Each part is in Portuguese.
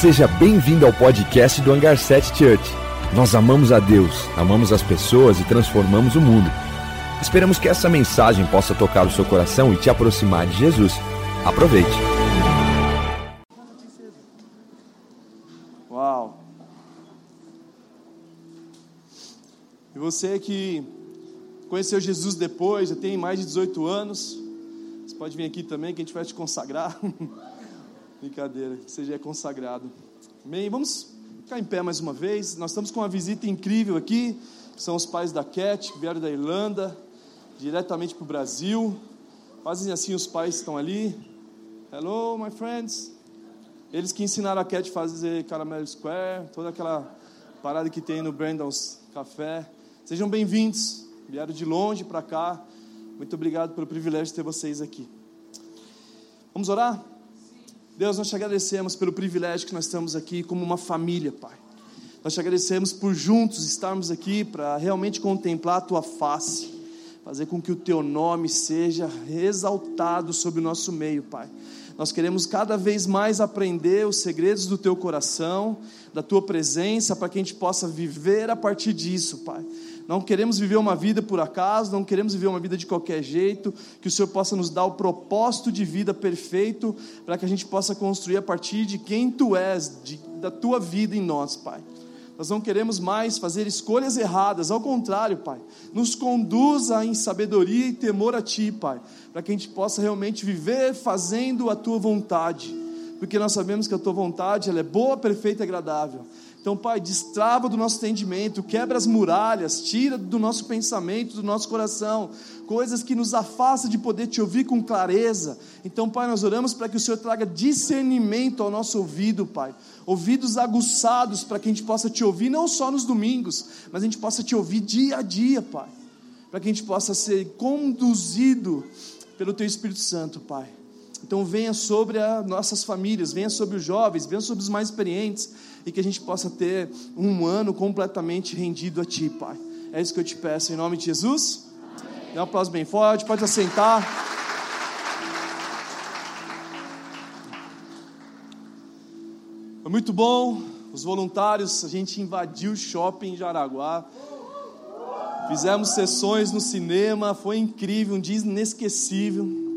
Seja bem-vindo ao podcast do Hangar 7 Church. Nós amamos a Deus, amamos as pessoas e transformamos o mundo. Esperamos que essa mensagem possa tocar o seu coração e te aproximar de Jesus. Aproveite. Uau! E você que conheceu Jesus depois, já tem mais de 18 anos, você pode vir aqui também que a gente vai te consagrar. Brincadeira, você já é consagrado. Amém? Vamos ficar em pé mais uma vez. Nós estamos com uma visita incrível aqui. São os pais da Cat, que vieram da Irlanda, diretamente para o Brasil. Fazem assim, os pais estão ali. Hello, my friends. Eles que ensinaram a Cat a fazer Caramel Square, toda aquela parada que tem no Brandon's Café. Sejam bem-vindos. Vieram de longe para cá. Muito obrigado pelo privilégio de ter vocês aqui. Vamos orar? Deus, nós te agradecemos pelo privilégio que nós estamos aqui como uma família, Pai. Nós te agradecemos por juntos estarmos aqui para realmente contemplar a tua face, fazer com que o teu nome seja exaltado sobre o nosso meio, Pai. Nós queremos cada vez mais aprender os segredos do teu coração, da tua presença, para que a gente possa viver a partir disso, Pai. Não queremos viver uma vida por acaso, não queremos viver uma vida de qualquer jeito, que o Senhor possa nos dar o propósito de vida perfeito, para que a gente possa construir a partir de quem Tu és, de, da Tua vida em nós, Pai. Nós não queremos mais fazer escolhas erradas, ao contrário, Pai. Nos conduza em sabedoria e temor a Ti, Pai, para que a gente possa realmente viver fazendo a Tua vontade, porque nós sabemos que a Tua vontade ela é boa, perfeita e agradável. Então, Pai, destrava do nosso entendimento, quebra as muralhas, tira do nosso pensamento, do nosso coração, coisas que nos afastam de poder te ouvir com clareza. Então, Pai, nós oramos para que o Senhor traga discernimento ao nosso ouvido, Pai. Ouvidos aguçados para que a gente possa te ouvir não só nos domingos, mas a gente possa te ouvir dia a dia, Pai. Para que a gente possa ser conduzido pelo Teu Espírito Santo, Pai. Então venha sobre as nossas famílias, venha sobre os jovens, venha sobre os mais experientes, e que a gente possa ter um ano completamente rendido a Ti, Pai. É isso que eu te peço, em nome de Jesus. Amém. Dá um aplauso bem forte, pode assentar. Foi muito bom, os voluntários, a gente invadiu o shopping em Jaraguá. Fizemos sessões no cinema, foi incrível, um dia inesquecível.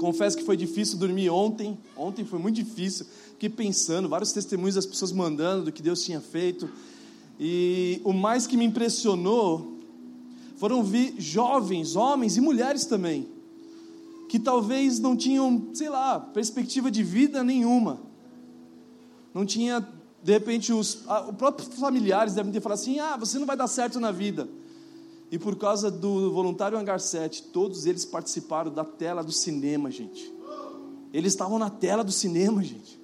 Confesso que foi difícil dormir ontem. Ontem foi muito difícil fiquei pensando, vários testemunhos das pessoas mandando do que Deus tinha feito. E o mais que me impressionou foram ver jovens, homens e mulheres também, que talvez não tinham, sei lá, perspectiva de vida nenhuma. Não tinha, de repente, os, os próprios familiares devem ter falado assim: ah, você não vai dar certo na vida. E por causa do voluntário Hangar 7, todos eles participaram da tela do cinema, gente. Eles estavam na tela do cinema, gente.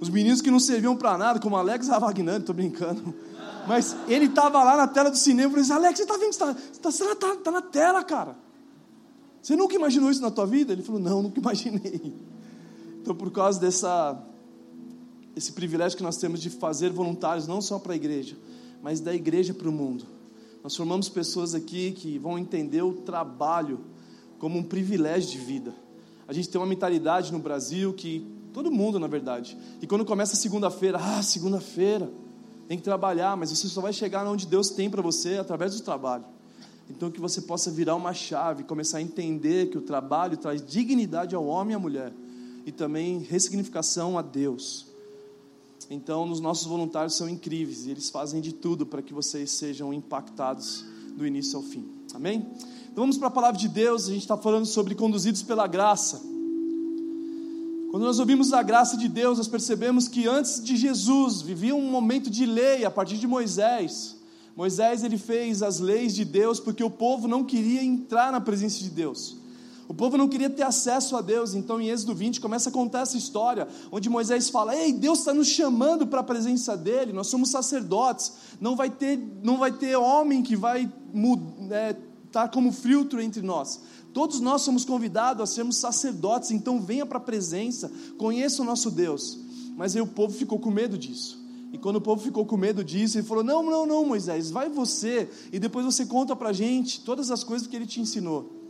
Os meninos que não serviam para nada, como Alex Ravagnani, estou brincando. Mas ele estava lá na tela do cinema e falou assim: Alex, você está vendo? Você está tá, tá na tela, cara. Você nunca imaginou isso na tua vida? Ele falou: Não, nunca imaginei. Então, por causa dessa, esse privilégio que nós temos de fazer voluntários, não só para a igreja, mas da igreja para o mundo. Nós formamos pessoas aqui que vão entender o trabalho como um privilégio de vida. A gente tem uma mentalidade no Brasil que Todo mundo, na verdade. E quando começa segunda-feira, ah, segunda-feira, tem que trabalhar, mas você só vai chegar onde Deus tem para você através do trabalho. Então que você possa virar uma chave, começar a entender que o trabalho traz dignidade ao homem e à mulher e também ressignificação a Deus. Então, os nossos voluntários são incríveis e eles fazem de tudo para que vocês sejam impactados do início ao fim. Amém? Então vamos para a palavra de Deus. A gente está falando sobre conduzidos pela graça. Quando nós ouvimos a graça de Deus, nós percebemos que antes de Jesus vivia um momento de lei a partir de Moisés. Moisés ele fez as leis de Deus porque o povo não queria entrar na presença de Deus. O povo não queria ter acesso a Deus, então em Êxodo 20 começa a contar essa história, onde Moisés fala: Ei, Deus está nos chamando para a presença dele, nós somos sacerdotes, não vai ter, não vai ter homem que vai estar é, tá como filtro entre nós. Todos nós somos convidados a sermos sacerdotes, então venha para a presença, conheça o nosso Deus. Mas aí o povo ficou com medo disso. E quando o povo ficou com medo disso, ele falou: Não, não, não, Moisés, vai você, e depois você conta para a gente todas as coisas que ele te ensinou.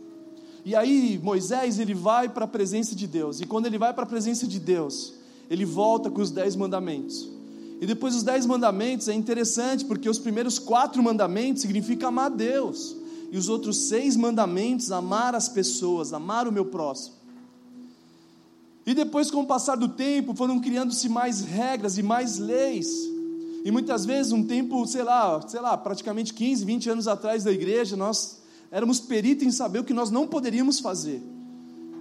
E aí Moisés ele vai para a presença de Deus, e quando ele vai para a presença de Deus, ele volta com os dez mandamentos. E depois os dez mandamentos é interessante, porque os primeiros quatro mandamentos significam amar a Deus. E os outros seis mandamentos, amar as pessoas, amar o meu próximo. E depois, com o passar do tempo, foram criando-se mais regras e mais leis. E muitas vezes, um tempo, sei lá, sei lá, praticamente 15, 20 anos atrás da igreja, nós éramos peritos em saber o que nós não poderíamos fazer.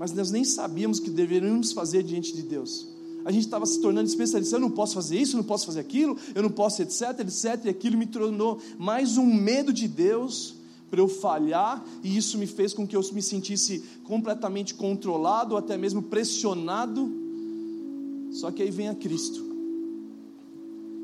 Mas nós nem sabíamos o que deveríamos fazer diante de Deus a gente estava se tornando especialista. Eu não posso fazer isso, eu não posso fazer aquilo, eu não posso, etc, etc. E aquilo me tornou mais um medo de Deus para eu falhar, e isso me fez com que eu me sentisse completamente controlado, ou até mesmo pressionado. Só que aí vem a Cristo.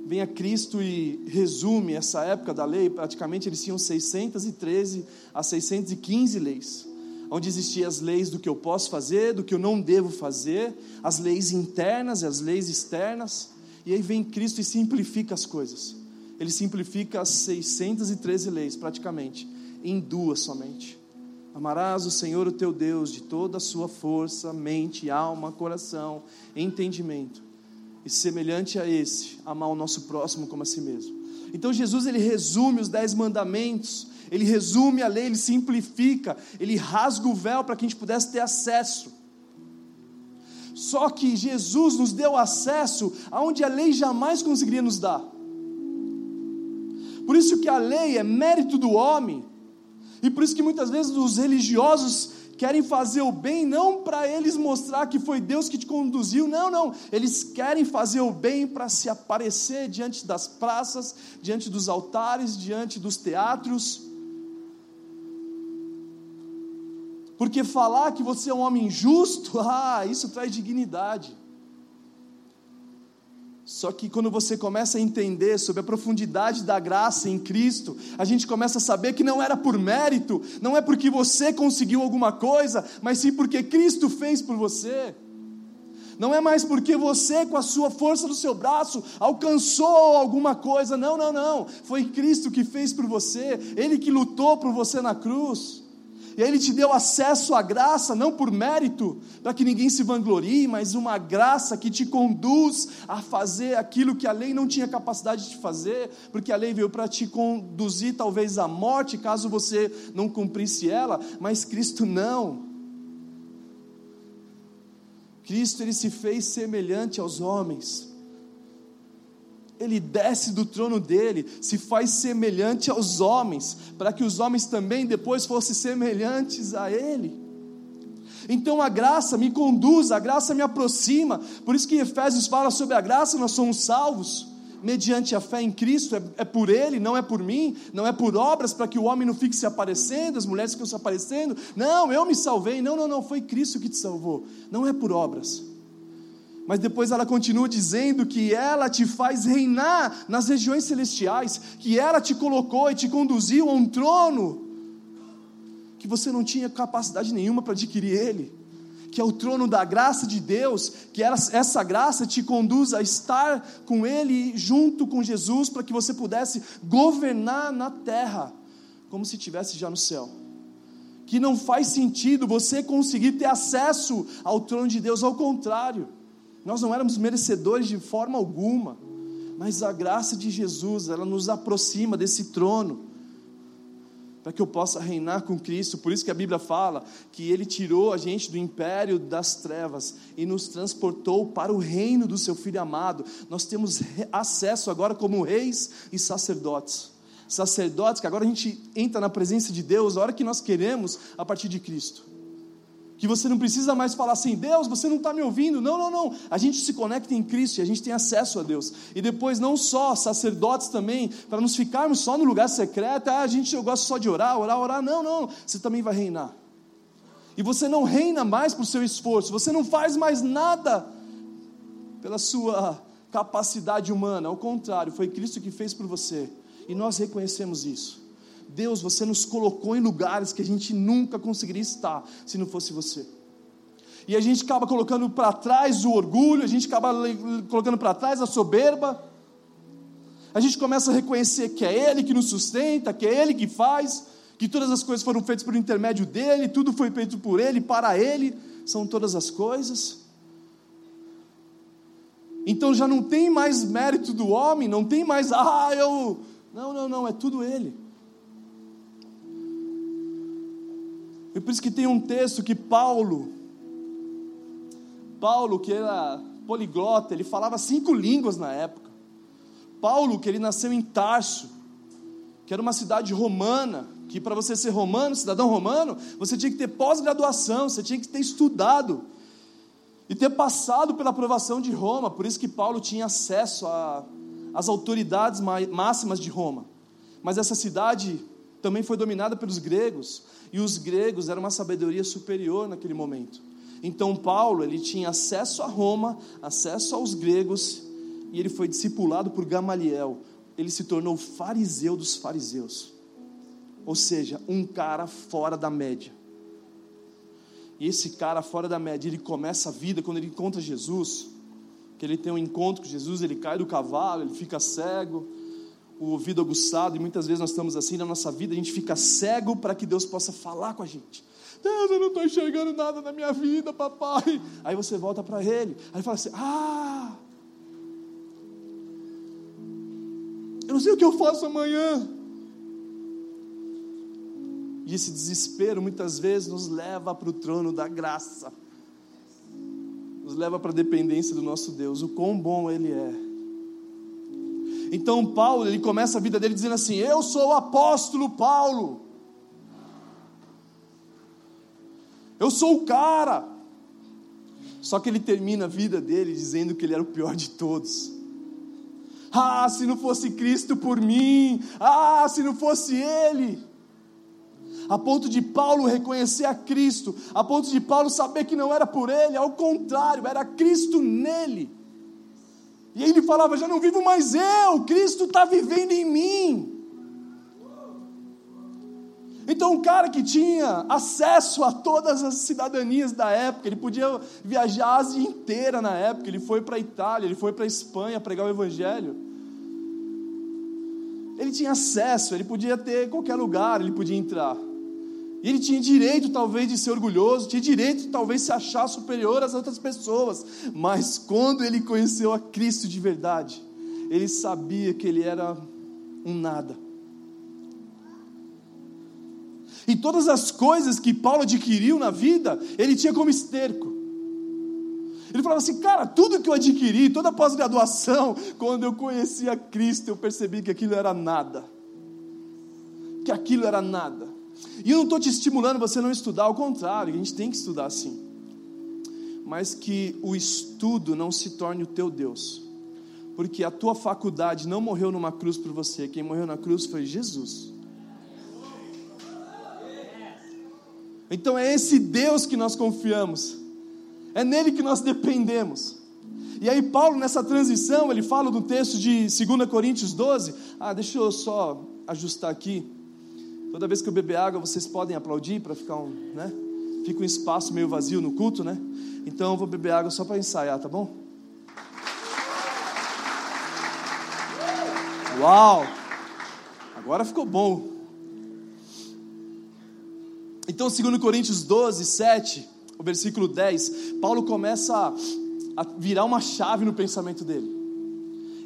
Vem a Cristo e resume essa época da lei, praticamente eles tinham 613 a 615 leis onde existiam as leis do que eu posso fazer, do que eu não devo fazer, as leis internas e as leis externas, e aí vem Cristo e simplifica as coisas. Ele simplifica as 613 leis, praticamente, em duas somente. Amarás o Senhor o teu Deus de toda a sua força, mente, alma, coração, entendimento. E semelhante a esse, amar o nosso próximo como a si mesmo. Então Jesus ele resume os dez mandamentos ele resume a lei, ele simplifica, ele rasga o véu para que a gente pudesse ter acesso. Só que Jesus nos deu acesso aonde a lei jamais conseguiria nos dar. Por isso que a lei é mérito do homem, e por isso que muitas vezes os religiosos querem fazer o bem não para eles mostrar que foi Deus que te conduziu, não, não. Eles querem fazer o bem para se aparecer diante das praças, diante dos altares, diante dos teatros. Porque falar que você é um homem justo, ah, isso traz dignidade. Só que quando você começa a entender sobre a profundidade da graça em Cristo, a gente começa a saber que não era por mérito, não é porque você conseguiu alguma coisa, mas sim porque Cristo fez por você. Não é mais porque você, com a sua força do seu braço, alcançou alguma coisa. Não, não, não. Foi Cristo que fez por você, Ele que lutou por você na cruz. E Ele te deu acesso à graça, não por mérito, para que ninguém se vanglorie, mas uma graça que te conduz a fazer aquilo que a lei não tinha capacidade de fazer, porque a lei veio para te conduzir talvez à morte, caso você não cumprisse ela, mas Cristo não. Cristo ele se fez semelhante aos homens ele desce do trono dele, se faz semelhante aos homens, para que os homens também depois fossem semelhantes a ele. Então a graça me conduz, a graça me aproxima, por isso que Efésios fala sobre a graça, nós somos salvos, mediante a fé em Cristo, é, é por Ele, não é por mim, não é por obras, para que o homem não fique se aparecendo, as mulheres ficam se aparecendo, não, eu me salvei, não, não, não, foi Cristo que te salvou, não é por obras. Mas depois ela continua dizendo que ela te faz reinar nas regiões celestiais, que ela te colocou e te conduziu a um trono que você não tinha capacidade nenhuma para adquirir ele, que é o trono da graça de Deus, que essa graça te conduz a estar com ele junto com Jesus para que você pudesse governar na terra como se estivesse já no céu. Que não faz sentido você conseguir ter acesso ao trono de Deus, ao contrário. Nós não éramos merecedores de forma alguma, mas a graça de Jesus, ela nos aproxima desse trono, para que eu possa reinar com Cristo. Por isso que a Bíblia fala que Ele tirou a gente do império das trevas e nos transportou para o reino do Seu Filho amado. Nós temos acesso agora como reis e sacerdotes. Sacerdotes que agora a gente entra na presença de Deus a hora que nós queremos a partir de Cristo que você não precisa mais falar assim, Deus, você não está me ouvindo. Não, não, não. A gente se conecta em Cristo e a gente tem acesso a Deus. E depois, não só sacerdotes também, para nos ficarmos só no lugar secreto, ah, a gente eu gosto só de orar, orar, orar. Não, não. Você também vai reinar. E você não reina mais por seu esforço, você não faz mais nada pela sua capacidade humana. Ao contrário, foi Cristo que fez por você. E nós reconhecemos isso. Deus, você nos colocou em lugares que a gente nunca conseguiria estar se não fosse você. E a gente acaba colocando para trás o orgulho, a gente acaba colocando para trás a soberba. A gente começa a reconhecer que é Ele que nos sustenta, que é Ele que faz, que todas as coisas foram feitas por intermédio dEle, tudo foi feito por Ele, para Ele, são todas as coisas. Então já não tem mais mérito do homem, não tem mais, ah, eu. Não, não, não, é tudo ele. E por isso que tem um texto que Paulo, Paulo, que era poliglota, ele falava cinco línguas na época. Paulo, que ele nasceu em Tarso, que era uma cidade romana, que para você ser romano, cidadão romano, você tinha que ter pós-graduação, você tinha que ter estudado e ter passado pela aprovação de Roma, por isso que Paulo tinha acesso às autoridades máximas de Roma. Mas essa cidade também foi dominada pelos gregos, e os gregos eram uma sabedoria superior naquele momento. Então Paulo, ele tinha acesso a Roma, acesso aos gregos, e ele foi discipulado por Gamaliel. Ele se tornou fariseu dos fariseus. Ou seja, um cara fora da média. E esse cara fora da média, ele começa a vida quando ele encontra Jesus, que ele tem um encontro com Jesus, ele cai do cavalo, ele fica cego, o ouvido aguçado, e muitas vezes nós estamos assim na nossa vida, a gente fica cego para que Deus possa falar com a gente. Deus, eu não estou enxergando nada na minha vida, papai. Aí você volta para Ele, aí fala assim: Ah, eu não sei o que eu faço amanhã. E esse desespero muitas vezes nos leva para o trono da graça, nos leva para a dependência do nosso Deus, o quão bom Ele é. Então Paulo, ele começa a vida dele dizendo assim: Eu sou o apóstolo Paulo. Eu sou o cara. Só que ele termina a vida dele dizendo que ele era o pior de todos. Ah, se não fosse Cristo por mim. Ah, se não fosse Ele. A ponto de Paulo reconhecer a Cristo, a ponto de Paulo saber que não era por ele, ao contrário, era Cristo nele. E ele falava: Já não vivo mais eu, Cristo está vivendo em mim. Então, um cara que tinha acesso a todas as cidadanias da época, ele podia viajar a Ásia inteira na época, ele foi para a Itália, ele foi para a Espanha pregar o Evangelho. Ele tinha acesso, ele podia ter qualquer lugar, ele podia entrar. E ele tinha direito, talvez, de ser orgulhoso, tinha direito, talvez, de se achar superior às outras pessoas. Mas quando ele conheceu a Cristo de verdade, ele sabia que ele era um nada e todas as coisas que Paulo adquiriu na vida, ele tinha como esterco. Ele falava assim, cara, tudo que eu adquiri, toda a pós-graduação, quando eu conheci a Cristo, eu percebi que aquilo era nada. Que aquilo era nada. E eu não estou te estimulando você não estudar, ao contrário, a gente tem que estudar sim. Mas que o estudo não se torne o teu Deus. Porque a tua faculdade não morreu numa cruz por você, quem morreu na cruz foi Jesus. Então é esse Deus que nós confiamos, é nele que nós dependemos. E aí, Paulo, nessa transição, ele fala do texto de 2 Coríntios 12. Ah, deixa eu só ajustar aqui. Toda vez que eu beber água, vocês podem aplaudir para ficar um, né? Fica um espaço meio vazio no culto, né? Então eu vou beber água só para ensaiar, tá bom? Uau! Agora ficou bom. Então, segundo Coríntios 12, 7, o versículo 10, Paulo começa a virar uma chave no pensamento dele.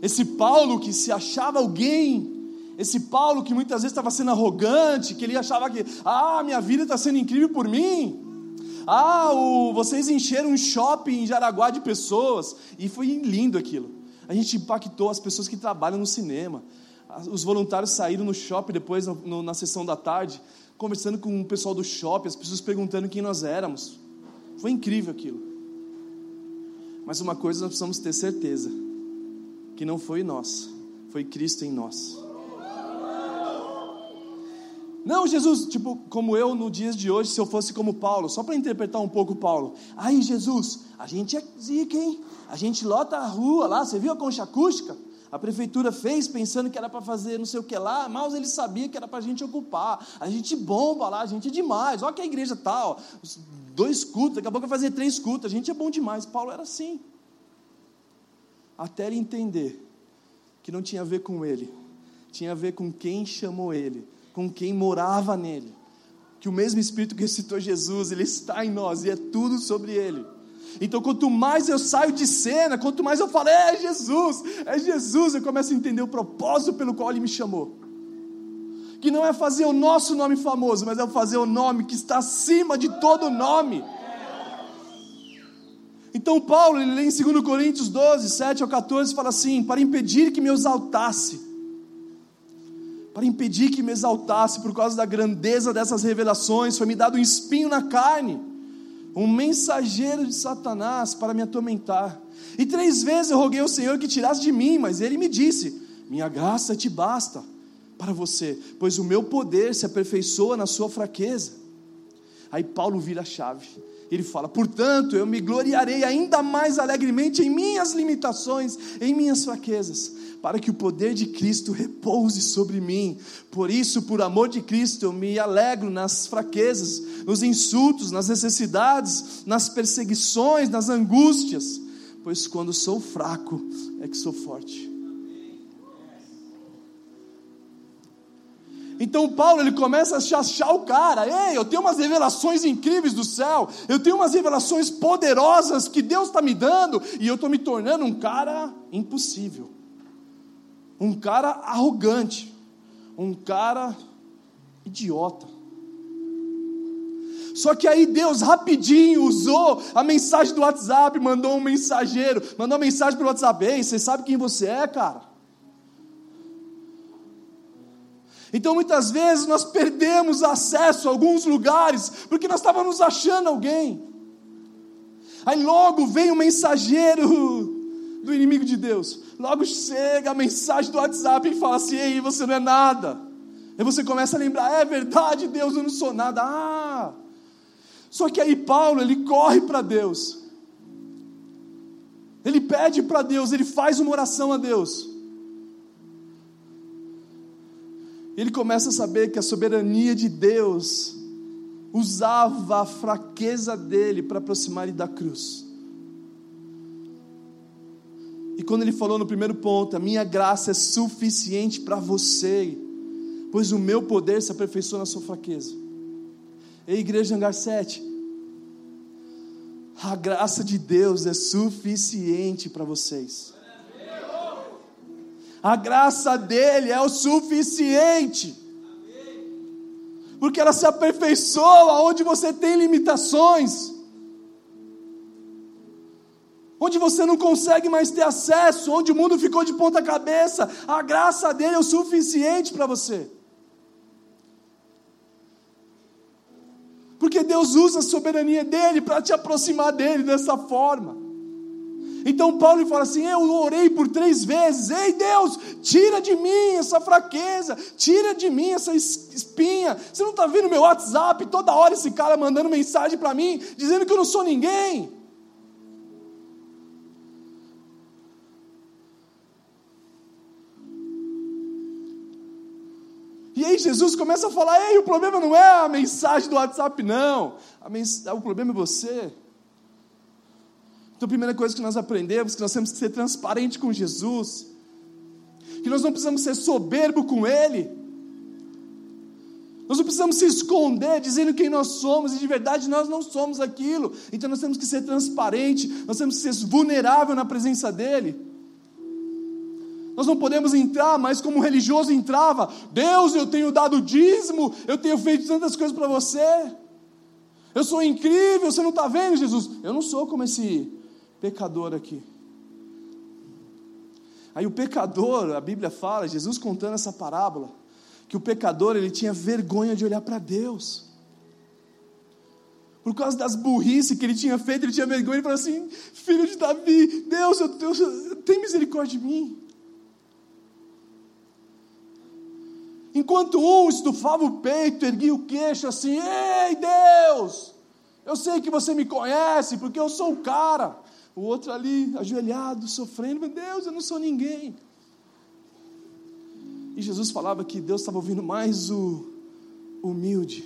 Esse Paulo que se achava alguém, esse Paulo que muitas vezes estava sendo arrogante, que ele achava que, ah, minha vida está sendo incrível por mim. Ah, o, vocês encheram um shopping em Jaraguá de pessoas. E foi lindo aquilo. A gente impactou as pessoas que trabalham no cinema. Os voluntários saíram no shopping depois, no, na sessão da tarde, conversando com o pessoal do shopping, as pessoas perguntando quem nós éramos. Foi incrível aquilo. Mas uma coisa nós precisamos ter certeza: que não foi nós, foi Cristo em nós. Não, Jesus, tipo, como eu no dias de hoje, se eu fosse como Paulo, só para interpretar um pouco Paulo. Aí, Jesus, a gente é zica, hein? A gente lota a rua lá, você viu a concha acústica? A prefeitura fez pensando que era para fazer não sei o que lá, mas ele sabia que era para a gente ocupar. A gente bomba lá, a gente é demais. Olha que a igreja tal, tá, dois cultos, daqui a pouco vai fazer três cultos. A gente é bom demais. Paulo era assim. Até ele entender que não tinha a ver com ele, tinha a ver com quem chamou ele, com quem morava nele. Que o mesmo Espírito que ressuscitou Jesus, ele está em nós e é tudo sobre ele. Então, quanto mais eu saio de cena, quanto mais eu falo, é Jesus, é Jesus, eu começo a entender o propósito pelo qual Ele me chamou. Que não é fazer o nosso nome famoso, mas é fazer o nome que está acima de todo nome. Então, Paulo, ele lê em 2 Coríntios 12, 7 ao 14, fala assim: para impedir que me exaltasse, para impedir que me exaltasse por causa da grandeza dessas revelações, foi me dado um espinho na carne um mensageiro de Satanás para me atormentar. E três vezes eu roguei ao Senhor que tirasse de mim, mas ele me disse: Minha graça te basta para você, pois o meu poder se aperfeiçoa na sua fraqueza. Aí Paulo vira a chave. Ele fala: Portanto, eu me gloriarei ainda mais alegremente em minhas limitações, em minhas fraquezas, para que o poder de Cristo repouse sobre mim. Por isso, por amor de Cristo, eu me alegro nas fraquezas, nos insultos, nas necessidades, nas perseguições, nas angústias, pois quando sou fraco é que sou forte. Então Paulo ele começa a achar o cara, ei, eu tenho umas revelações incríveis do céu, eu tenho umas revelações poderosas que Deus está me dando, e eu estou me tornando um cara impossível. Um cara arrogante, um cara idiota. Só que aí Deus rapidinho usou a mensagem do WhatsApp, mandou um mensageiro, mandou uma mensagem pelo WhatsApp: Ei, você sabe quem você é, cara? Então muitas vezes nós perdemos acesso a alguns lugares porque nós estávamos achando alguém. Aí logo vem o mensageiro do inimigo de Deus. Logo chega a mensagem do WhatsApp e fala assim: Ei, você não é nada. Aí você começa a lembrar: É verdade, Deus, eu não sou nada. Ah! Só que aí Paulo, ele corre para Deus. Ele pede para Deus, ele faz uma oração a Deus. Ele começa a saber que a soberania de Deus usava a fraqueza dele para aproximar ele da cruz. E quando ele falou no primeiro ponto, a minha graça é suficiente para você, pois o meu poder se aperfeiçoa na sua fraqueza. Ei, igreja Hangar 7, a graça de Deus é suficiente para vocês. A graça dele é o suficiente. Porque ela se aperfeiçoa onde você tem limitações onde você não consegue mais ter acesso, onde o mundo ficou de ponta cabeça, a graça dele é o suficiente para você. Porque Deus usa a soberania dele para te aproximar dele dessa forma. Então Paulo fala assim: Eu orei por três vezes, ei Deus, tira de mim essa fraqueza, tira de mim essa espinha. Você não está vendo meu WhatsApp toda hora esse cara mandando mensagem para mim, dizendo que eu não sou ninguém. E aí Jesus começa a falar: Ei, o problema não é a mensagem do WhatsApp, não. Mens... O problema é você. Então, a primeira coisa que nós aprendemos é que nós temos que ser transparente com Jesus. Que nós não precisamos ser soberbo com Ele. Nós não precisamos se esconder dizendo quem nós somos, e de verdade nós não somos aquilo. Então nós temos que ser transparente, nós temos que ser vulnerável na presença dEle. Nós não podemos entrar mais como o religioso entrava. Deus, eu tenho dado dízimo, eu tenho feito tantas coisas para você. Eu sou incrível, você não está vendo, Jesus? Eu não sou como esse pecador aqui. Aí o pecador, a Bíblia fala, Jesus contando essa parábola, que o pecador ele tinha vergonha de olhar para Deus. Por causa das burrices que ele tinha feito, ele tinha vergonha e falou assim: Filho de Davi, Deus, eu, Deus, tem misericórdia de mim. Enquanto um estufava o peito, erguia o queixo assim: Ei Deus, eu sei que você me conhece, porque eu sou o cara. O outro ali, ajoelhado, sofrendo: Meu Deus, eu não sou ninguém. E Jesus falava que Deus estava ouvindo mais o humilde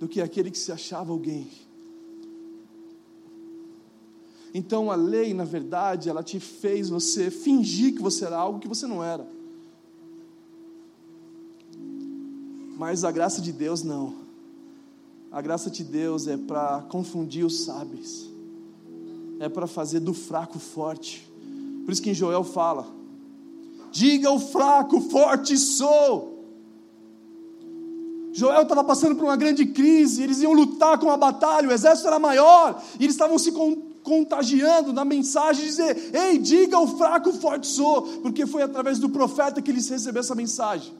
do que aquele que se achava alguém. Então a lei, na verdade, ela te fez você fingir que você era algo que você não era. Mas a graça de Deus não. A graça de Deus é para confundir os sábios. É para fazer do fraco forte. Por isso que em Joel fala: diga ao fraco, forte sou. Joel estava passando por uma grande crise, eles iam lutar com a batalha, o exército era maior, e eles estavam se contagiando na mensagem, dizer: Ei, diga ao fraco, forte sou, porque foi através do profeta que eles receberam essa mensagem.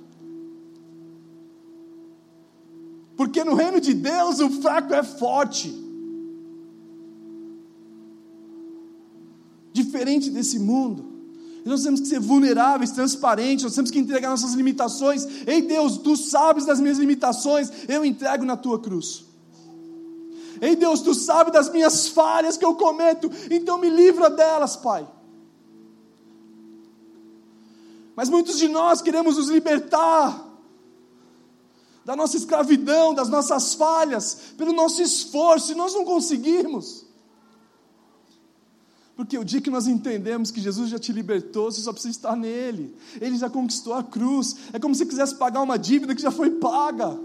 Porque no reino de Deus o fraco é forte. Diferente desse mundo. Nós temos que ser vulneráveis, transparentes, nós temos que entregar nossas limitações. Ei Deus, tu sabes das minhas limitações, eu entrego na tua cruz. Ei Deus, tu sabes das minhas falhas que eu cometo, então me livra delas, Pai. Mas muitos de nós queremos nos libertar da nossa escravidão, das nossas falhas, pelo nosso esforço, e nós não conseguimos. Porque o dia que nós entendemos que Jesus já te libertou, você só precisa estar nele. Ele já conquistou a cruz. É como se quisesse pagar uma dívida que já foi paga.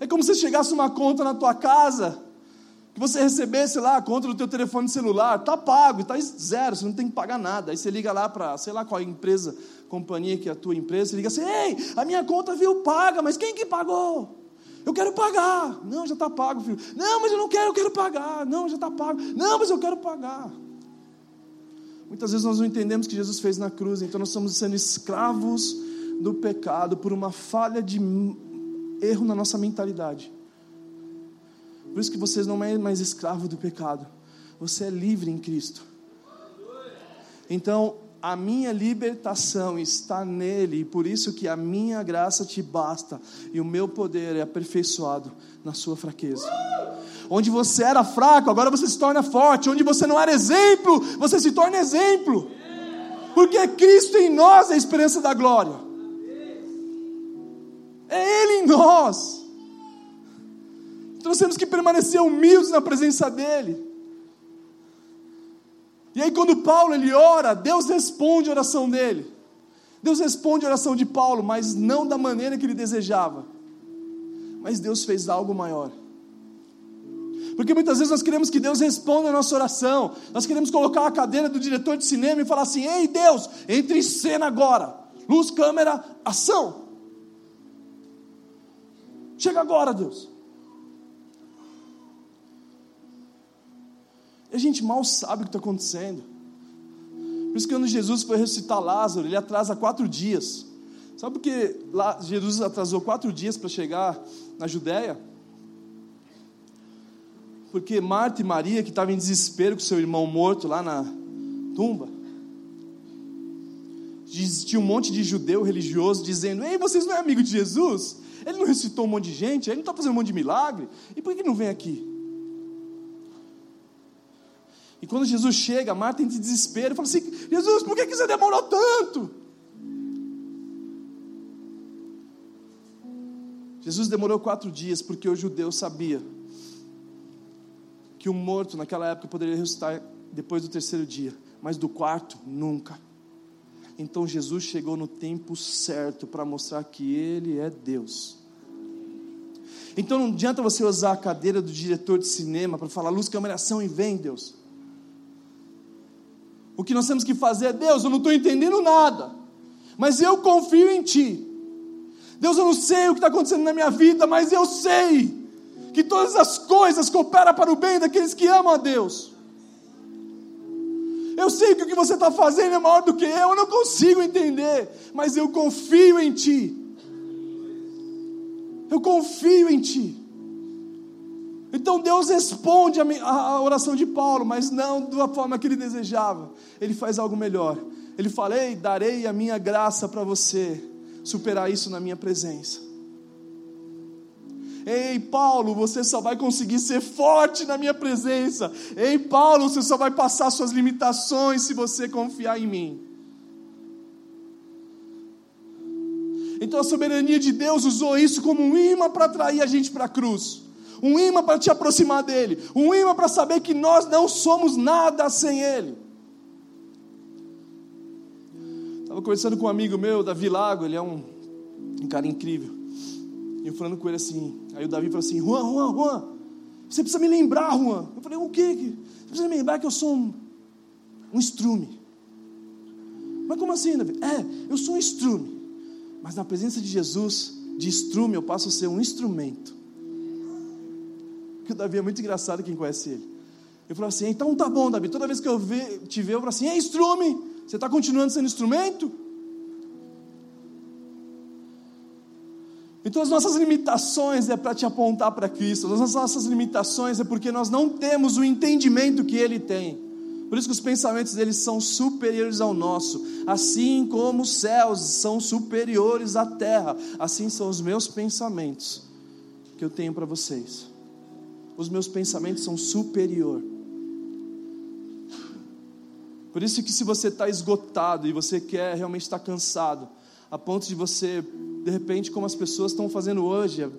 É como se chegasse uma conta na tua casa, que você recebesse lá a conta do teu telefone celular, tá pago, está zero, você não tem que pagar nada. Aí você liga lá para, sei lá qual empresa, companhia que é a tua empresa, você liga assim, ei, a minha conta viu paga, mas quem que pagou? Eu quero pagar. Não, já está pago, filho. Não, mas eu não quero, eu quero pagar. Não, já está pago. Não, mas eu quero pagar. Muitas vezes nós não entendemos o que Jesus fez na cruz, então nós estamos sendo escravos do pecado por uma falha de erro na nossa mentalidade. Por isso que vocês não é mais escravo do pecado. Você é livre em Cristo. Então, a minha libertação está nele, e por isso que a minha graça te basta, e o meu poder é aperfeiçoado na sua fraqueza. Onde você era fraco, agora você se torna forte. Onde você não era exemplo, você se torna exemplo. Porque Cristo em nós é a esperança da glória. É Ele em nós. Então nós temos que permanecer humildes na presença dEle. E aí quando Paulo ele ora, Deus responde a oração dele. Deus responde a oração de Paulo, mas não da maneira que ele desejava. Mas Deus fez algo maior. Porque muitas vezes nós queremos que Deus responda a nossa oração. Nós queremos colocar a cadeira do diretor de cinema e falar assim: Ei Deus, entre em cena agora. Luz, câmera, ação. Chega agora, Deus. A gente mal sabe o que está acontecendo. Por isso que quando Jesus foi ressuscitar Lázaro, ele atrasa quatro dias. Sabe por que Jesus atrasou quatro dias para chegar na Judéia? Porque Marta e Maria, que estavam em desespero com seu irmão morto lá na tumba, tinha um monte de judeu religioso dizendo: Ei, vocês não é amigo de Jesus? Ele não ressuscitou um monte de gente, ele não está fazendo um monte de milagre, e por que não vem aqui? E quando Jesus chega, Marta entra em desespero e fala assim: Jesus, por que você demorou tanto? Jesus demorou quatro dias porque o judeu sabia que o morto naquela época poderia ressuscitar depois do terceiro dia, mas do quarto, nunca. Então Jesus chegou no tempo certo para mostrar que Ele é Deus. Então não adianta você usar a cadeira do diretor de cinema para falar luz, câmera, ação e vem, Deus. O que nós temos que fazer é: Deus, eu não estou entendendo nada, mas eu confio em Ti. Deus, eu não sei o que está acontecendo na minha vida, mas eu sei que todas as coisas cooperam para o bem daqueles que amam a Deus. Eu sei que o que você está fazendo é maior do que eu, eu não consigo entender, mas eu confio em Ti. Eu confio em Ti. Então Deus responde a oração de Paulo, mas não da forma que ele desejava. Ele faz algo melhor. Ele fala: Ei, darei a minha graça para você superar isso na minha presença. Ei, Paulo, você só vai conseguir ser forte na minha presença. Ei, Paulo, você só vai passar suas limitações se você confiar em mim. Então a soberania de Deus usou isso como um imã para atrair a gente para a cruz um imã para te aproximar dele, um imã para saber que nós não somos nada sem ele. Estava conversando com um amigo meu, Davi Lago, ele é um, um cara incrível. E eu falando com ele assim, aí o Davi falou assim: Juan, Juan, Juan, Você precisa me lembrar, Juan. Eu falei: O quê? Você precisa me lembrar que eu sou um, um estrume. Mas como assim, Davi? É, eu sou um estrume. Mas na presença de Jesus, de estrume, eu passo a ser um instrumento. Que o Davi é muito engraçado quem conhece ele. Eu falo assim, então tá bom, Davi. Toda vez que eu te ver, eu falo assim, é estrume, você está continuando sendo instrumento? Então as nossas limitações é para te apontar para Cristo, as nossas limitações é porque nós não temos o entendimento que Ele tem. Por isso que os pensamentos deles são superiores ao nosso. Assim como os céus são superiores à terra, assim são os meus pensamentos que eu tenho para vocês. Os meus pensamentos são superior. Por isso que se você está esgotado e você quer realmente estar tá cansado, a ponto de você, de repente, como as pessoas estão fazendo hoje,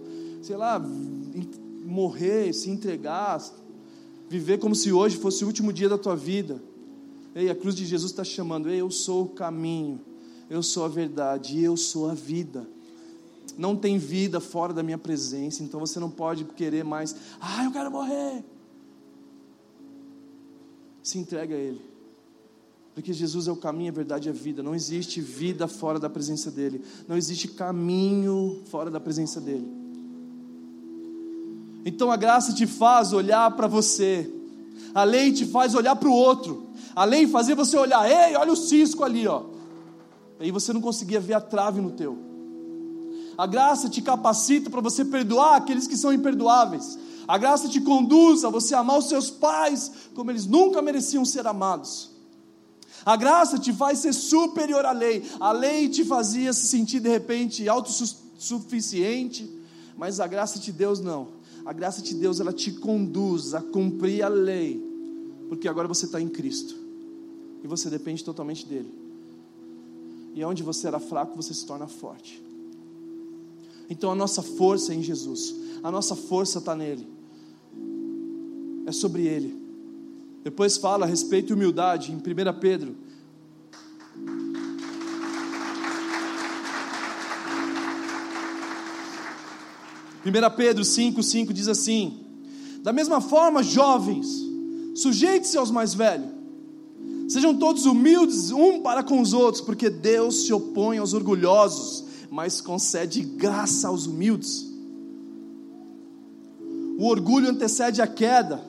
sei lá, morrer, se entregar, viver como se hoje fosse o último dia da tua vida. Ei, a cruz de Jesus está chamando, ei, eu sou o caminho, eu sou a verdade, eu sou a vida. Não tem vida fora da minha presença, então você não pode querer mais, ah, eu quero morrer. Se entrega a Ele. Porque Jesus é o caminho, a verdade e a vida. Não existe vida fora da presença dEle. Não existe caminho fora da presença dEle. Então a graça te faz olhar para você, a lei te faz olhar para o outro, a lei fazer você olhar, ei, olha o cisco ali, ó. Aí você não conseguia ver a trave no teu. A graça te capacita para você perdoar aqueles que são imperdoáveis. A graça te conduz a você amar os seus pais como eles nunca mereciam ser amados. A graça te faz ser superior à lei. A lei te fazia se sentir de repente autossuficiente, mas a graça de Deus não. A graça de Deus ela te conduz a cumprir a lei, porque agora você está em Cristo e você depende totalmente dele. E onde você era fraco, você se torna forte. Então a nossa força é em Jesus, a nossa força está nele, é sobre ele. Depois fala a respeito de humildade em 1 Pedro. 1 Pedro 5, 5 diz assim: Da mesma forma, jovens, sujeite-se aos mais velhos, sejam todos humildes um para com os outros, porque Deus se opõe aos orgulhosos, mas concede graça aos humildes. O orgulho antecede a queda.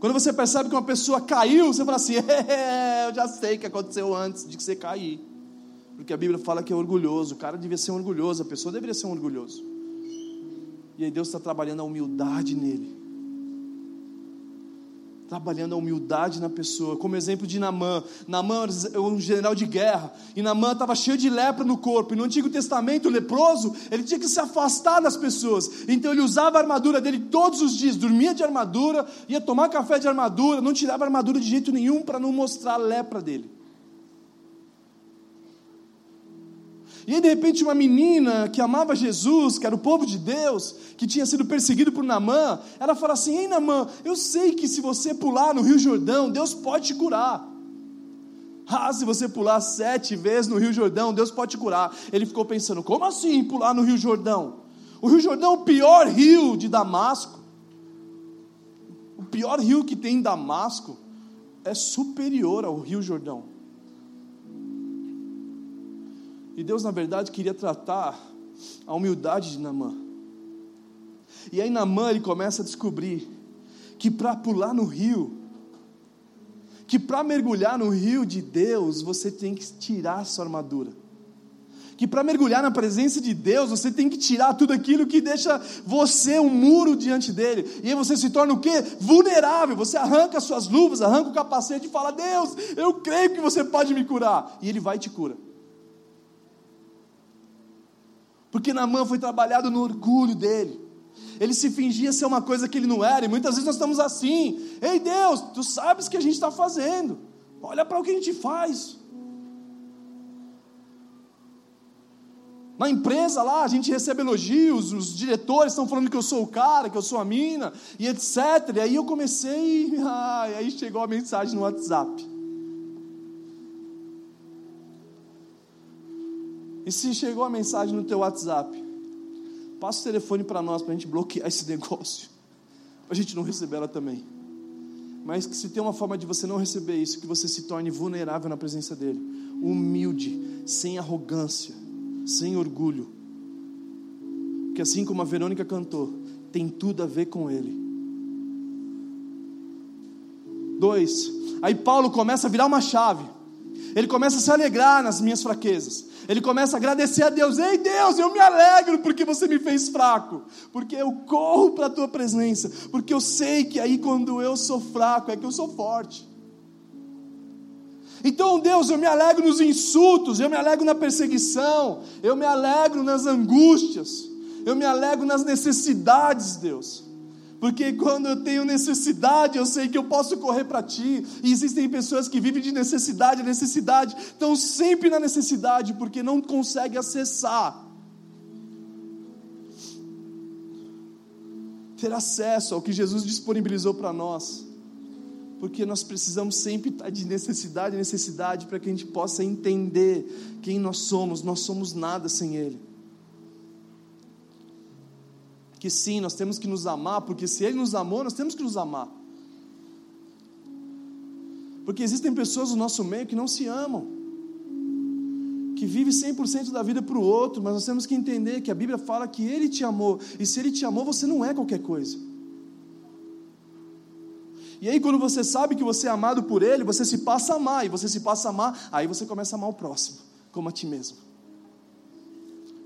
Quando você percebe que uma pessoa caiu, você fala assim: é, Eu já sei o que aconteceu antes de você cair. Porque a Bíblia fala que é orgulhoso. O cara devia ser orgulhoso, a pessoa deveria ser um orgulhoso. E aí Deus está trabalhando a humildade nele. Trabalhando a humildade na pessoa, como exemplo de Namã. Namã era um general de guerra, e Namã estava cheio de lepra no corpo. E no Antigo Testamento, o leproso, ele tinha que se afastar das pessoas. Então ele usava a armadura dele todos os dias, dormia de armadura, ia tomar café de armadura, não tirava a armadura de jeito nenhum para não mostrar a lepra dele. E aí, de repente, uma menina que amava Jesus, que era o povo de Deus, que tinha sido perseguido por Namã, ela fala assim: Ei, Namã, eu sei que se você pular no Rio Jordão, Deus pode te curar. Ah, se você pular sete vezes no Rio Jordão, Deus pode te curar. Ele ficou pensando: como assim pular no Rio Jordão? O Rio Jordão é o pior rio de Damasco. O pior rio que tem em Damasco é superior ao Rio Jordão. E Deus, na verdade, queria tratar a humildade de Namã. E aí Namã ele começa a descobrir que para pular no rio, que para mergulhar no rio de Deus, você tem que tirar a sua armadura. Que para mergulhar na presença de Deus, você tem que tirar tudo aquilo que deixa você um muro diante dele. E aí você se torna o quê? Vulnerável. Você arranca as suas luvas, arranca o capacete e fala: Deus, eu creio que você pode me curar. E ele vai e te cura. Porque Naamã foi trabalhado no orgulho dele. Ele se fingia ser uma coisa que ele não era, e muitas vezes nós estamos assim: Ei Deus, tu sabes o que a gente está fazendo, olha para o que a gente faz. Na empresa lá, a gente recebe elogios, os diretores estão falando que eu sou o cara, que eu sou a mina, e etc. E aí eu comecei, ah, e aí chegou a mensagem no WhatsApp. E se chegou a mensagem no teu WhatsApp, passa o telefone para nós, para a gente bloquear esse negócio. a gente não receber ela também. Mas que se tem uma forma de você não receber isso, que você se torne vulnerável na presença dele, humilde, sem arrogância, sem orgulho. Que assim como a Verônica cantou, tem tudo a ver com ele. Dois, aí Paulo começa a virar uma chave. Ele começa a se alegrar nas minhas fraquezas. Ele começa a agradecer a Deus. Ei Deus, eu me alegro porque você me fez fraco. Porque eu corro para a tua presença. Porque eu sei que aí quando eu sou fraco é que eu sou forte. Então, Deus, eu me alegro nos insultos, eu me alegro na perseguição, eu me alegro nas angústias, eu me alegro nas necessidades, Deus. Porque quando eu tenho necessidade, eu sei que eu posso correr para ti. E existem pessoas que vivem de necessidade, necessidade, estão sempre na necessidade porque não conseguem acessar. Ter acesso ao que Jesus disponibilizou para nós. Porque nós precisamos sempre estar de necessidade em necessidade para que a gente possa entender quem nós somos. Nós somos nada sem Ele que sim, nós temos que nos amar, porque se Ele nos amou, nós temos que nos amar. Porque existem pessoas no nosso meio que não se amam, que vivem 100% da vida para o outro, mas nós temos que entender que a Bíblia fala que Ele te amou, e se Ele te amou, você não é qualquer coisa. E aí, quando você sabe que você é amado por Ele, você se passa a amar, e você se passa a amar, aí você começa a amar o próximo, como a ti mesmo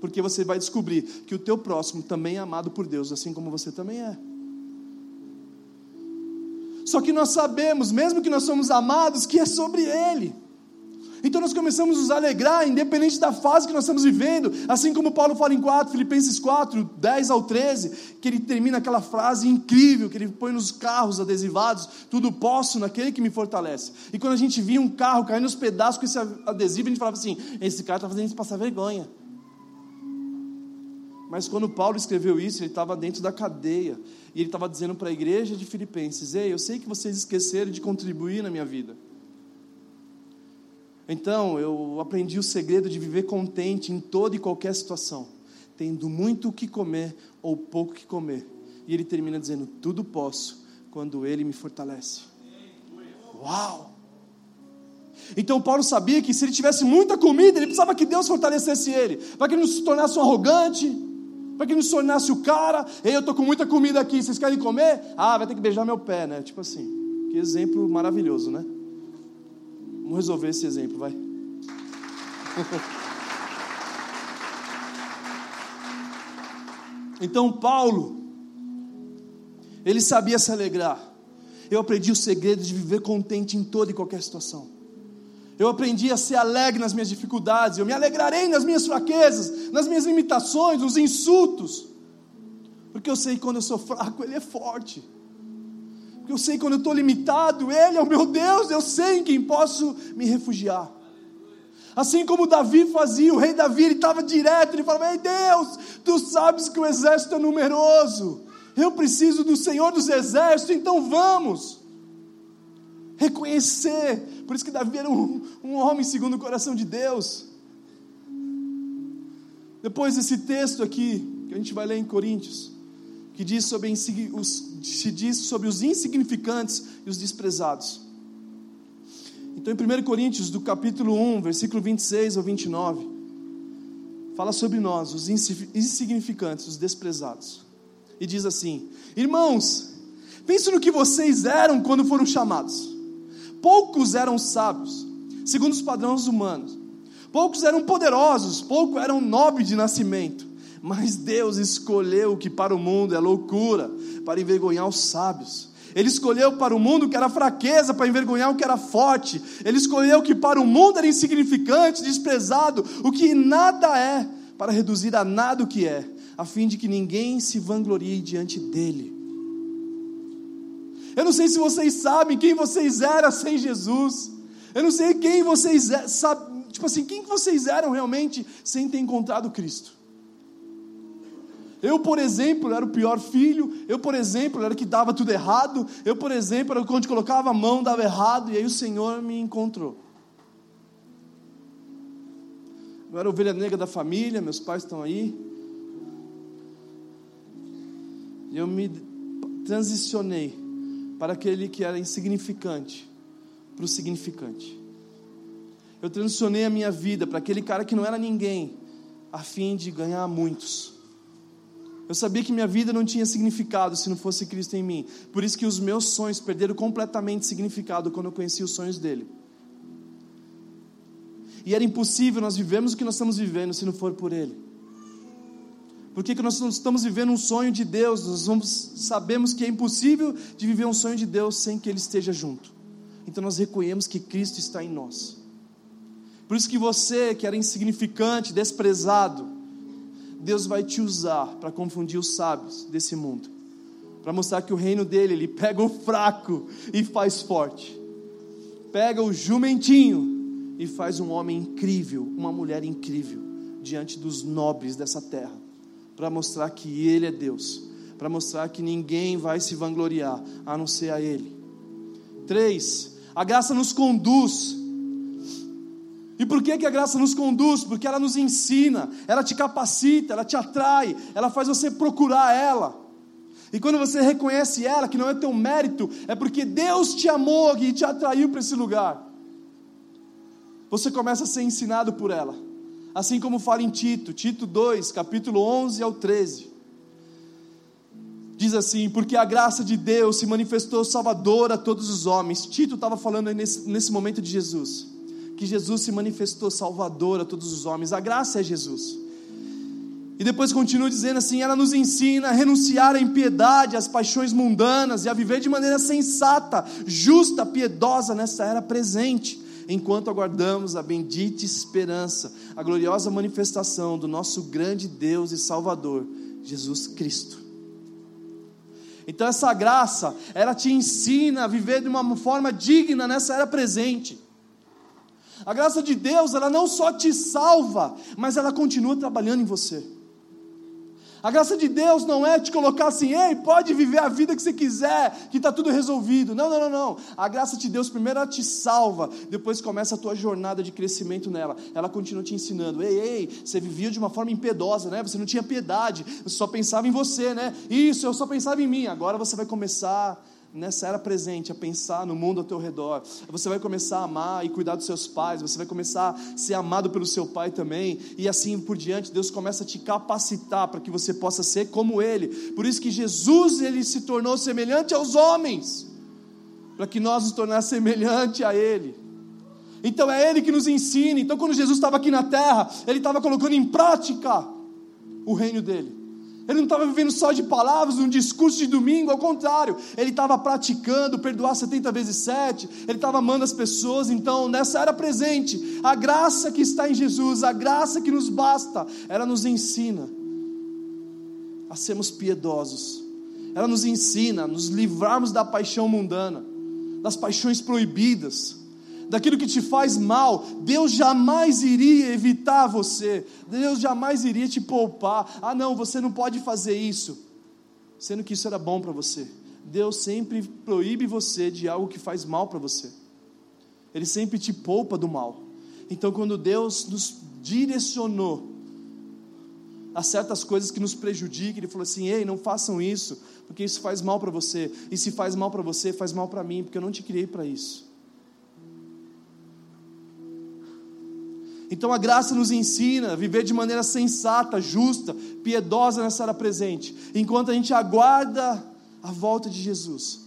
porque você vai descobrir que o teu próximo também é amado por Deus, assim como você também é. Só que nós sabemos, mesmo que nós somos amados, que é sobre Ele. Então nós começamos a nos alegrar, independente da fase que nós estamos vivendo, assim como Paulo fala em 4, Filipenses 4, 10 ao 13, que ele termina aquela frase incrível, que ele põe nos carros adesivados, tudo posso naquele que me fortalece. E quando a gente via um carro caindo nos pedaços com esse adesivo, a gente falava assim, esse cara está fazendo isso passar vergonha. Mas quando Paulo escreveu isso, ele estava dentro da cadeia. E ele estava dizendo para a igreja de Filipenses: Ei, eu sei que vocês esqueceram de contribuir na minha vida. Então, eu aprendi o segredo de viver contente em toda e qualquer situação, tendo muito o que comer ou pouco que comer. E ele termina dizendo: Tudo posso quando ele me fortalece. Uau! Então Paulo sabia que se ele tivesse muita comida, ele precisava que Deus fortalecesse ele, para que ele não se tornasse um arrogante, para que não se tornasse o cara, ei, eu estou com muita comida aqui, vocês querem comer? Ah, vai ter que beijar meu pé, né? Tipo assim, que exemplo maravilhoso, né? Vamos resolver esse exemplo, vai. então Paulo, ele sabia se alegrar. Eu aprendi o segredo de viver contente em toda e qualquer situação. Eu aprendi a ser alegre nas minhas dificuldades, eu me alegrarei nas minhas fraquezas, nas minhas limitações, nos insultos. Porque eu sei que quando eu sou fraco, Ele é forte. Porque eu sei que quando eu estou limitado, Ele é o meu Deus, eu sei em quem posso me refugiar. Assim como Davi fazia, o rei Davi, ele estava direto, ele falava: Ei Deus, tu sabes que o exército é numeroso, eu preciso do Senhor dos exércitos, então vamos reconhecer. Por isso que Davi era um, um homem segundo o coração de Deus. Depois desse texto aqui, que a gente vai ler em Coríntios, que diz sobre, os, se diz sobre os insignificantes e os desprezados. Então, em 1 Coríntios, do capítulo 1, versículo 26 ao 29, fala sobre nós, os insignificantes, os desprezados. E diz assim: Irmãos, pense no que vocês eram quando foram chamados. Poucos eram sábios, segundo os padrões humanos. Poucos eram poderosos, poucos eram nobres de nascimento. Mas Deus escolheu o que para o mundo é loucura, para envergonhar os sábios. Ele escolheu para o mundo que era fraqueza, para envergonhar o que era forte. Ele escolheu o que para o mundo era insignificante, desprezado, o que nada é, para reduzir a nada o que é, a fim de que ninguém se vanglorie diante dele. Eu não sei se vocês sabem quem vocês eram sem Jesus. Eu não sei quem vocês eram, tipo assim, quem vocês eram realmente sem ter encontrado Cristo. Eu, por exemplo, era o pior filho. Eu, por exemplo, era que dava tudo errado. Eu, por exemplo, era onde colocava a mão dava errado. E aí o Senhor me encontrou. Eu era ovelha negra da família, meus pais estão aí. E eu me transicionei para aquele que era insignificante para o significante. Eu transicionei a minha vida para aquele cara que não era ninguém, a fim de ganhar muitos. Eu sabia que minha vida não tinha significado se não fosse Cristo em mim. Por isso que os meus sonhos perderam completamente significado quando eu conheci os sonhos dele. E era impossível nós vivermos o que nós estamos vivendo se não for por ele. Por que, nós estamos vivendo um sonho de Deus? Nós vamos, sabemos que é impossível de viver um sonho de Deus sem que Ele esteja junto. Então nós reconhecemos que Cristo está em nós. Por isso que você, que era insignificante, desprezado, Deus vai te usar para confundir os sábios desse mundo. Para mostrar que o reino dele, ele pega o fraco e faz forte. Pega o jumentinho e faz um homem incrível, uma mulher incrível diante dos nobres dessa terra, para mostrar que ele é Deus, para mostrar que ninguém vai se vangloriar a não ser a ele. Três, a graça nos conduz. E por que, que a graça nos conduz? Porque ela nos ensina, ela te capacita, ela te atrai, ela faz você procurar ela. E quando você reconhece ela, que não é teu mérito, é porque Deus te amou e te atraiu para esse lugar. Você começa a ser ensinado por ela. Assim como fala em Tito, Tito 2, capítulo 11 ao 13 diz assim: Porque a graça de Deus se manifestou salvadora a todos os homens. Tito estava falando nesse, nesse momento de Jesus, que Jesus se manifestou salvador a todos os homens. A graça é Jesus. E depois continua dizendo assim: ela nos ensina a renunciar à impiedade, às paixões mundanas e a viver de maneira sensata, justa, piedosa nessa era presente, enquanto aguardamos a bendita esperança, a gloriosa manifestação do nosso grande Deus e Salvador, Jesus Cristo. Então essa graça, ela te ensina a viver de uma forma digna nessa era presente. A graça de Deus, ela não só te salva, mas ela continua trabalhando em você. A graça de Deus não é te colocar assim, ei, pode viver a vida que você quiser, que está tudo resolvido. Não, não, não, não. A graça de Deus primeiro ela te salva, depois começa a tua jornada de crescimento nela. Ela continua te ensinando, ei, ei, você vivia de uma forma impiedosa, né? Você não tinha piedade, você só pensava em você, né? Isso, eu só pensava em mim. Agora você vai começar nessa era presente, a pensar no mundo ao teu redor. Você vai começar a amar e cuidar dos seus pais, você vai começar a ser amado pelo seu pai também, e assim por diante, Deus começa a te capacitar para que você possa ser como ele. Por isso que Jesus ele se tornou semelhante aos homens, para que nós nos tornássemos semelhante a ele. Então é ele que nos ensina. Então quando Jesus estava aqui na terra, ele estava colocando em prática o reino dele. Ele não estava vivendo só de palavras, um discurso de domingo, ao contrário, ele estava praticando perdoar 70 vezes 7, ele estava amando as pessoas, então nessa era presente, a graça que está em Jesus, a graça que nos basta, ela nos ensina a sermos piedosos, ela nos ensina a nos livrarmos da paixão mundana, das paixões proibidas, daquilo que te faz mal, Deus jamais iria evitar você, Deus jamais iria te poupar. Ah, não, você não pode fazer isso, sendo que isso era bom para você. Deus sempre proíbe você de algo que faz mal para você, Ele sempre te poupa do mal. Então, quando Deus nos direcionou a certas coisas que nos prejudicam, Ele falou assim: ei, não façam isso, porque isso faz mal para você, e se faz mal para você, faz mal para mim, porque eu não te criei para isso. Então a graça nos ensina a viver de maneira sensata, justa, piedosa nessa era presente, enquanto a gente aguarda a volta de Jesus,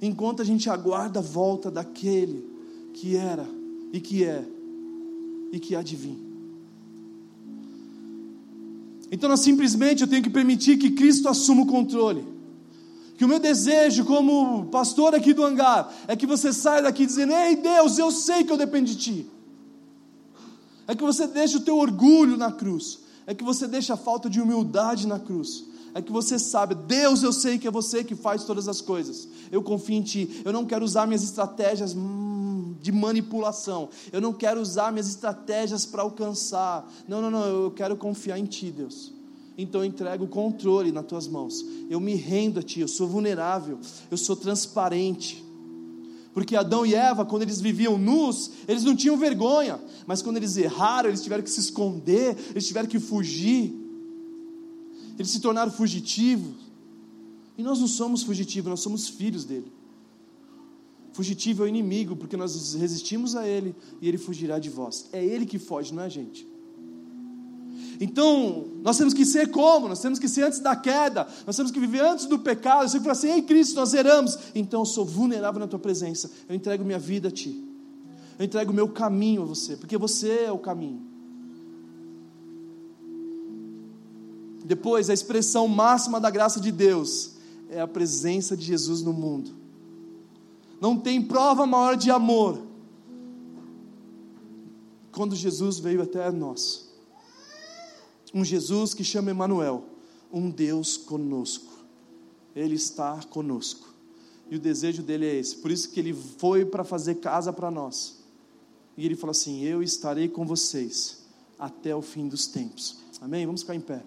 enquanto a gente aguarda a volta daquele que era e que é e que há de vir. Então, não, simplesmente eu tenho que permitir que Cristo assuma o controle. Que o meu desejo, como pastor aqui do hangar, é que você saia daqui dizendo: Ei Deus, eu sei que eu dependo de Ti é que você deixa o teu orgulho na cruz, é que você deixa a falta de humildade na cruz, é que você sabe, Deus, eu sei que é você que faz todas as coisas, eu confio em Ti, eu não quero usar minhas estratégias hum, de manipulação, eu não quero usar minhas estratégias para alcançar, não, não, não, eu quero confiar em Ti, Deus. Então eu entrego o controle nas tuas mãos. Eu me rendo a ti, eu sou vulnerável, eu sou transparente. Porque Adão e Eva, quando eles viviam nus, eles não tinham vergonha, mas quando eles erraram, eles tiveram que se esconder, eles tiveram que fugir, eles se tornaram fugitivos. E nós não somos fugitivos, nós somos filhos dele. Fugitivo é o inimigo, porque nós resistimos a ele e ele fugirá de vós. É ele que foge, não é a gente. Então, nós temos que ser como? Nós temos que ser antes da queda, nós temos que viver antes do pecado. Você fala assim, ei Cristo, nós erramos. Então, eu sou vulnerável na tua presença. Eu entrego minha vida a ti. Eu entrego o meu caminho a você, porque você é o caminho. Depois, a expressão máxima da graça de Deus é a presença de Jesus no mundo. Não tem prova maior de amor quando Jesus veio até nós. Um Jesus que chama Emanuel, um Deus conosco. Ele está conosco. E o desejo dele é esse. Por isso que ele foi para fazer casa para nós. E ele falou assim: "Eu estarei com vocês até o fim dos tempos". Amém? Vamos ficar em pé.